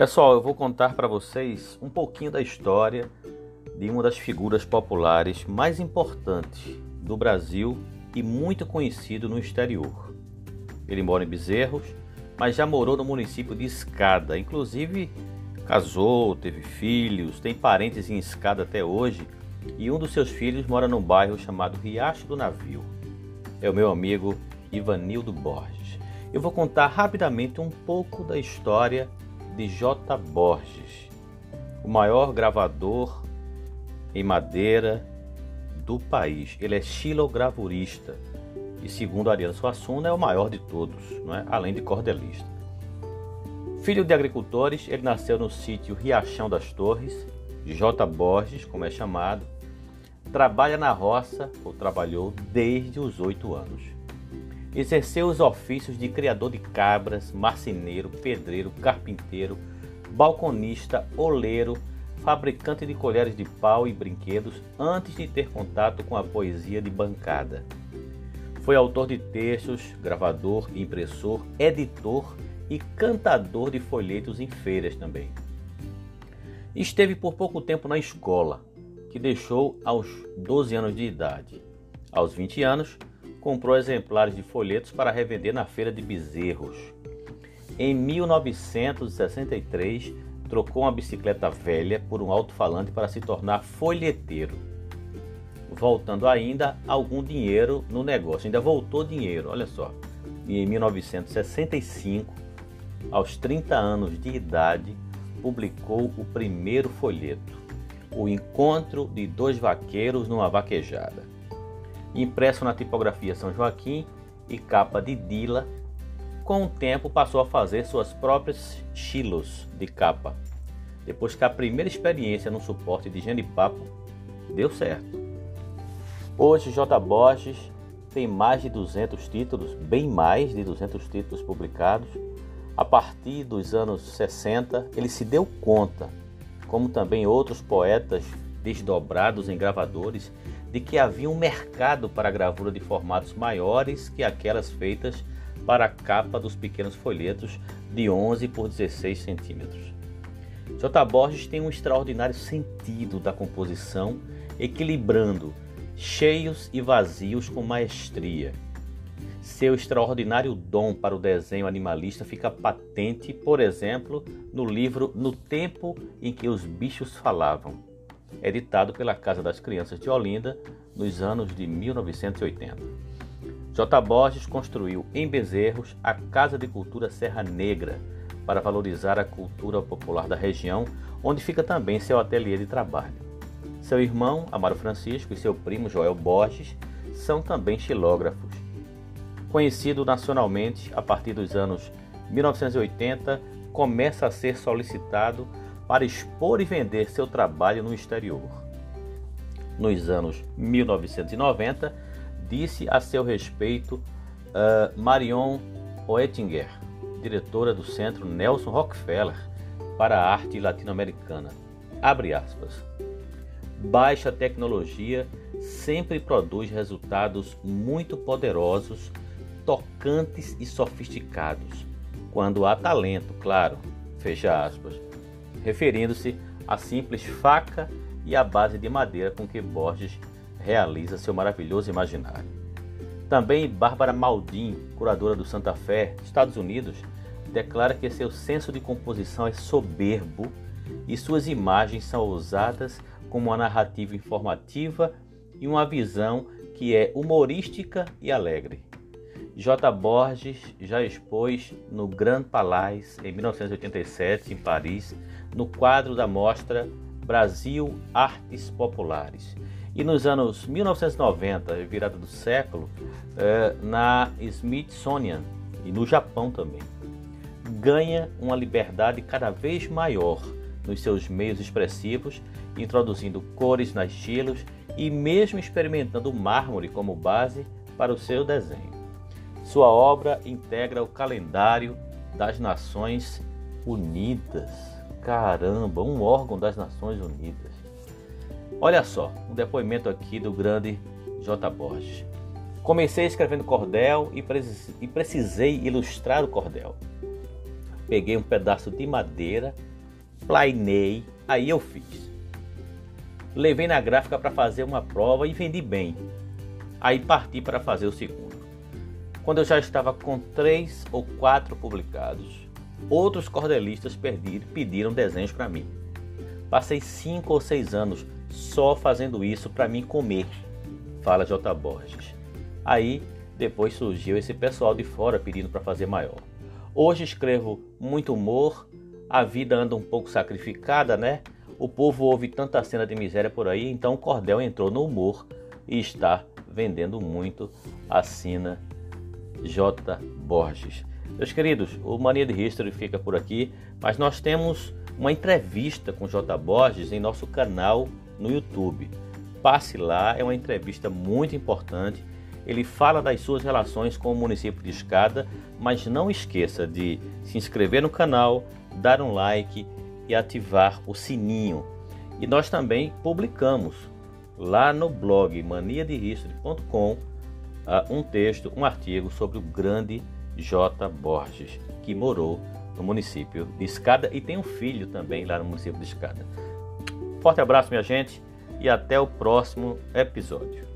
Pessoal, eu vou contar para vocês um pouquinho da história de uma das figuras populares mais importantes do Brasil e muito conhecido no exterior. Ele mora em Bezerros, mas já morou no município de Escada, inclusive casou, teve filhos, tem parentes em Escada até hoje e um dos seus filhos mora num bairro chamado Riacho do Navio. É o meu amigo Ivanildo Borges. Eu vou contar rapidamente um pouco da história de J. Borges, o maior gravador em madeira do país. Ele é xilogravurista e, segundo Ariano Suassuna, é o maior de todos, não é? além de cordelista. Filho de agricultores, ele nasceu no sítio Riachão das Torres, J. Borges, como é chamado. Trabalha na roça, ou trabalhou desde os oito anos. Exerceu os ofícios de criador de cabras, marceneiro, pedreiro, carpinteiro, balconista, oleiro, fabricante de colheres de pau e brinquedos antes de ter contato com a poesia de bancada. Foi autor de textos, gravador, impressor, editor e cantador de folhetos em feiras também. Esteve por pouco tempo na escola, que deixou aos 12 anos de idade. Aos 20 anos, comprou exemplares de folhetos para revender na feira de bezerros. Em 1963, trocou uma bicicleta velha por um alto-falante para se tornar folheteiro, voltando ainda algum dinheiro no negócio. Ainda voltou dinheiro, olha só. E em 1965, aos 30 anos de idade, publicou o primeiro folheto, O Encontro de Dois Vaqueiros numa Vaquejada impresso na tipografia São Joaquim e capa de Dila, com o tempo passou a fazer suas próprias chilos de capa, depois que a primeira experiência no suporte de genipapo deu certo. Hoje J. Borges tem mais de 200 títulos, bem mais de 200 títulos publicados. A partir dos anos 60, ele se deu conta, como também outros poetas desdobrados em gravadores, de que havia um mercado para gravura de formatos maiores que aquelas feitas para a capa dos pequenos folhetos de 11 por 16 centímetros. J. Borges tem um extraordinário sentido da composição, equilibrando cheios e vazios com maestria. Seu extraordinário dom para o desenho animalista fica patente, por exemplo, no livro No Tempo em que os Bichos Falavam, editado pela Casa das Crianças de Olinda nos anos de 1980. J. Borges construiu em Bezerros a Casa de Cultura Serra Negra para valorizar a cultura popular da região, onde fica também seu ateliê de trabalho. Seu irmão, Amaro Francisco, e seu primo Joel Borges são também xilógrafos. Conhecido nacionalmente a partir dos anos 1980, começa a ser solicitado para expor e vender seu trabalho no exterior. Nos anos 1990, disse a seu respeito uh, Marion Oettinger, diretora do Centro Nelson Rockefeller para a Arte Latino-Americana. Abre aspas. Baixa tecnologia sempre produz resultados muito poderosos, tocantes e sofisticados, quando há talento, claro. Fecha aspas referindo-se à simples faca e à base de madeira com que Borges realiza seu maravilhoso imaginário. Também Bárbara Maldin, curadora do Santa Fé, Estados Unidos, declara que seu senso de composição é soberbo e suas imagens são usadas como uma narrativa informativa e uma visão que é humorística e alegre. J. Borges já expôs no Grand Palais em 1987 em Paris no quadro da mostra Brasil Artes Populares. E nos anos 1990, virada do século, é, na Smithsonian e no Japão também. Ganha uma liberdade cada vez maior nos seus meios expressivos, introduzindo cores nas estilos e mesmo experimentando mármore como base para o seu desenho. Sua obra integra o calendário das Nações Unidas. Caramba, um órgão das Nações Unidas. Olha só, um depoimento aqui do grande J. Borges. Comecei escrevendo cordel e precisei ilustrar o cordel. Peguei um pedaço de madeira explanei, aí eu fiz. Levei na gráfica para fazer uma prova e vendi bem. Aí parti para fazer o segundo. Quando eu já estava com três ou quatro publicados, outros cordelistas pediram desenhos para mim. Passei cinco ou seis anos só fazendo isso para mim comer, fala J. Borges. Aí depois surgiu esse pessoal de fora pedindo para fazer maior. Hoje escrevo muito humor, a vida anda um pouco sacrificada, né? O povo ouve tanta cena de miséria por aí, então o Cordel entrou no humor e está vendendo muito, assina J. Borges. Meus queridos, o Mania de History fica por aqui, mas nós temos uma entrevista com J. Borges em nosso canal no YouTube. Passe lá, é uma entrevista muito importante ele fala das suas relações com o município de Escada, mas não esqueça de se inscrever no canal, dar um like e ativar o sininho. E nós também publicamos lá no blog maniadehistory.com ah, um texto, um artigo sobre o grande J. Borges, que morou no município de Escada e tem um filho também lá no município de Escada. Forte abraço, minha gente, e até o próximo episódio.